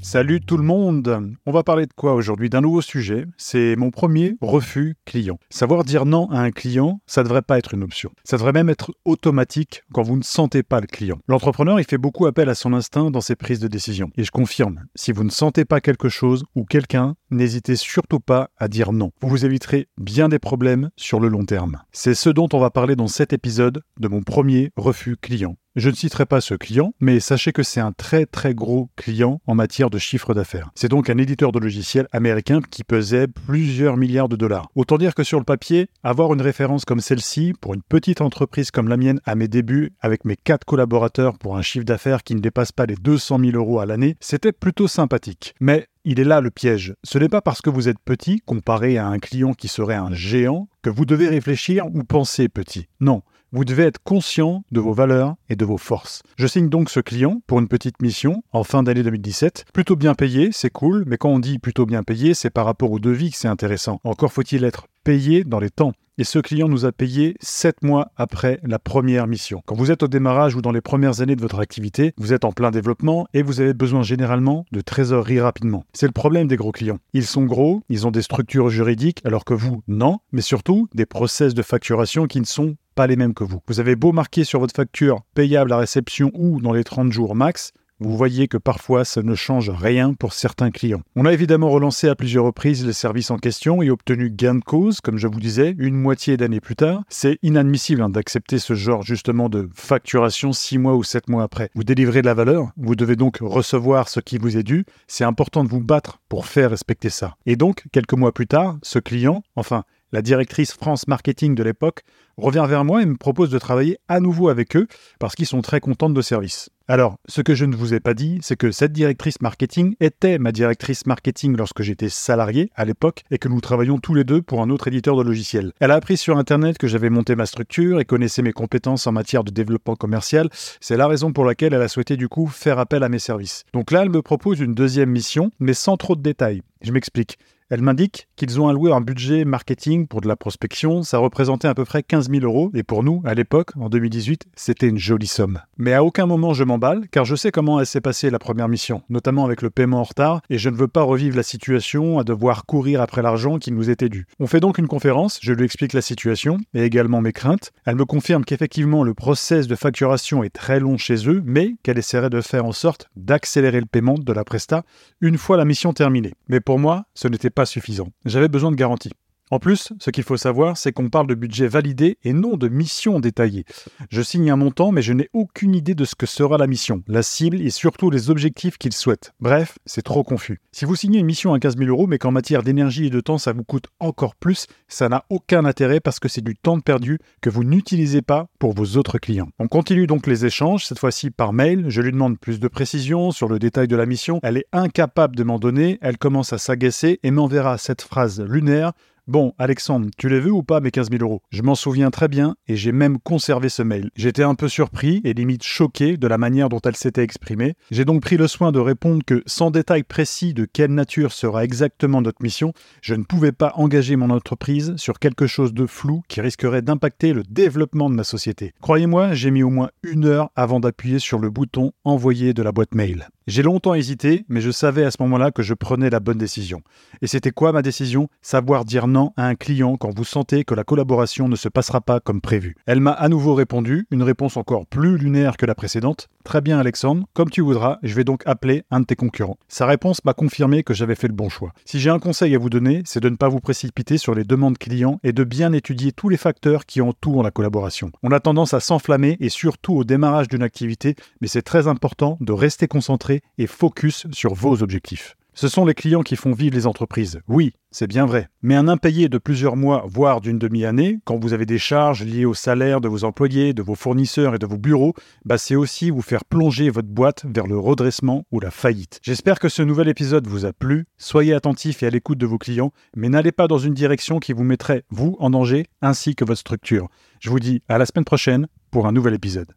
Salut tout le monde On va parler de quoi aujourd'hui? D'un nouveau sujet, c'est mon premier refus client. Savoir dire non à un client, ça ne devrait pas être une option. Ça devrait même être automatique quand vous ne sentez pas le client. L'entrepreneur, il fait beaucoup appel à son instinct dans ses prises de décision. Et je confirme, si vous ne sentez pas quelque chose ou quelqu'un, n'hésitez surtout pas à dire non. Vous vous éviterez bien des problèmes sur le long terme. C'est ce dont on va parler dans cet épisode de mon premier refus client. Je ne citerai pas ce client, mais sachez que c'est un très très gros client en matière de chiffre d'affaires. C'est donc un éditeur de logiciels américain qui pesait plusieurs milliards de dollars. Autant dire que sur le papier, avoir une référence comme celle-ci pour une petite entreprise comme la mienne à mes débuts, avec mes quatre collaborateurs pour un chiffre d'affaires qui ne dépasse pas les 200 000 euros à l'année, c'était plutôt sympathique. Mais il est là le piège. Ce n'est pas parce que vous êtes petit, comparé à un client qui serait un géant, que vous devez réfléchir ou penser petit. Non. Vous devez être conscient de vos valeurs et de vos forces. Je signe donc ce client pour une petite mission en fin d'année 2017. Plutôt bien payé, c'est cool, mais quand on dit plutôt bien payé, c'est par rapport au devis que c'est intéressant. Encore faut-il être payé dans les temps. Et ce client nous a payé 7 mois après la première mission. Quand vous êtes au démarrage ou dans les premières années de votre activité, vous êtes en plein développement et vous avez besoin généralement de trésorerie rapidement. C'est le problème des gros clients. Ils sont gros, ils ont des structures juridiques alors que vous, non, mais surtout des process de facturation qui ne sont les mêmes que vous. Vous avez beau marquer sur votre facture payable à réception ou dans les 30 jours max, vous voyez que parfois ça ne change rien pour certains clients. On a évidemment relancé à plusieurs reprises les services en question et obtenu gain de cause, comme je vous disais, une moitié d'année plus tard. C'est inadmissible hein, d'accepter ce genre justement de facturation 6 mois ou 7 mois après. Vous délivrez de la valeur, vous devez donc recevoir ce qui vous est dû. C'est important de vous battre pour faire respecter ça. Et donc, quelques mois plus tard, ce client, enfin la directrice France Marketing de l'époque, revient vers moi et me propose de travailler à nouveau avec eux parce qu'ils sont très contents de nos services. Alors, ce que je ne vous ai pas dit, c'est que cette directrice marketing était ma directrice marketing lorsque j'étais salarié à l'époque et que nous travaillions tous les deux pour un autre éditeur de logiciels. Elle a appris sur Internet que j'avais monté ma structure et connaissait mes compétences en matière de développement commercial. C'est la raison pour laquelle elle a souhaité du coup faire appel à mes services. Donc là, elle me propose une deuxième mission, mais sans trop de détails. Je m'explique. Elle m'indique qu'ils ont alloué un budget marketing pour de la prospection, ça représentait à peu près 15 000 euros, et pour nous, à l'époque, en 2018, c'était une jolie somme. Mais à aucun moment je m'emballe, car je sais comment elle s'est passée la première mission, notamment avec le paiement en retard, et je ne veux pas revivre la situation à devoir courir après l'argent qui nous était dû. On fait donc une conférence, je lui explique la situation, et également mes craintes. Elle me confirme qu'effectivement le process de facturation est très long chez eux, mais qu'elle essaierait de faire en sorte d'accélérer le paiement de la presta une fois la mission terminée. Mais pour moi, ce n'était suffisant. J'avais besoin de garantie. En plus, ce qu'il faut savoir, c'est qu'on parle de budget validé et non de mission détaillée. Je signe un montant, mais je n'ai aucune idée de ce que sera la mission, la cible et surtout les objectifs qu'il souhaite. Bref, c'est trop confus. Si vous signez une mission à 15 000 euros, mais qu'en matière d'énergie et de temps, ça vous coûte encore plus, ça n'a aucun intérêt parce que c'est du temps perdu que vous n'utilisez pas pour vos autres clients. On continue donc les échanges, cette fois-ci par mail. Je lui demande plus de précisions sur le détail de la mission. Elle est incapable de m'en donner. Elle commence à s'agacer et m'enverra cette phrase lunaire Bon, Alexandre, tu les veux ou pas mes 15 000 euros? Je m'en souviens très bien et j'ai même conservé ce mail. J'étais un peu surpris et limite choqué de la manière dont elle s'était exprimée. J'ai donc pris le soin de répondre que, sans détail précis de quelle nature sera exactement notre mission, je ne pouvais pas engager mon entreprise sur quelque chose de flou qui risquerait d'impacter le développement de ma société. Croyez-moi, j'ai mis au moins une heure avant d'appuyer sur le bouton envoyer de la boîte mail. J'ai longtemps hésité, mais je savais à ce moment-là que je prenais la bonne décision. Et c'était quoi ma décision? Savoir dire non à un client quand vous sentez que la collaboration ne se passera pas comme prévu. Elle m'a à nouveau répondu, une réponse encore plus lunaire que la précédente. Très bien Alexandre, comme tu voudras, je vais donc appeler un de tes concurrents. Sa réponse m'a confirmé que j'avais fait le bon choix. Si j'ai un conseil à vous donner, c'est de ne pas vous précipiter sur les demandes clients et de bien étudier tous les facteurs qui entourent la collaboration. On a tendance à s'enflammer et surtout au démarrage d'une activité, mais c'est très important de rester et focus sur vos objectifs. Ce sont les clients qui font vivre les entreprises. Oui, c'est bien vrai. Mais un impayé de plusieurs mois, voire d'une demi-année, quand vous avez des charges liées au salaire de vos employés, de vos fournisseurs et de vos bureaux, bah c'est aussi vous faire plonger votre boîte vers le redressement ou la faillite. J'espère que ce nouvel épisode vous a plu. Soyez attentifs et à l'écoute de vos clients, mais n'allez pas dans une direction qui vous mettrait, vous, en danger, ainsi que votre structure. Je vous dis à la semaine prochaine pour un nouvel épisode.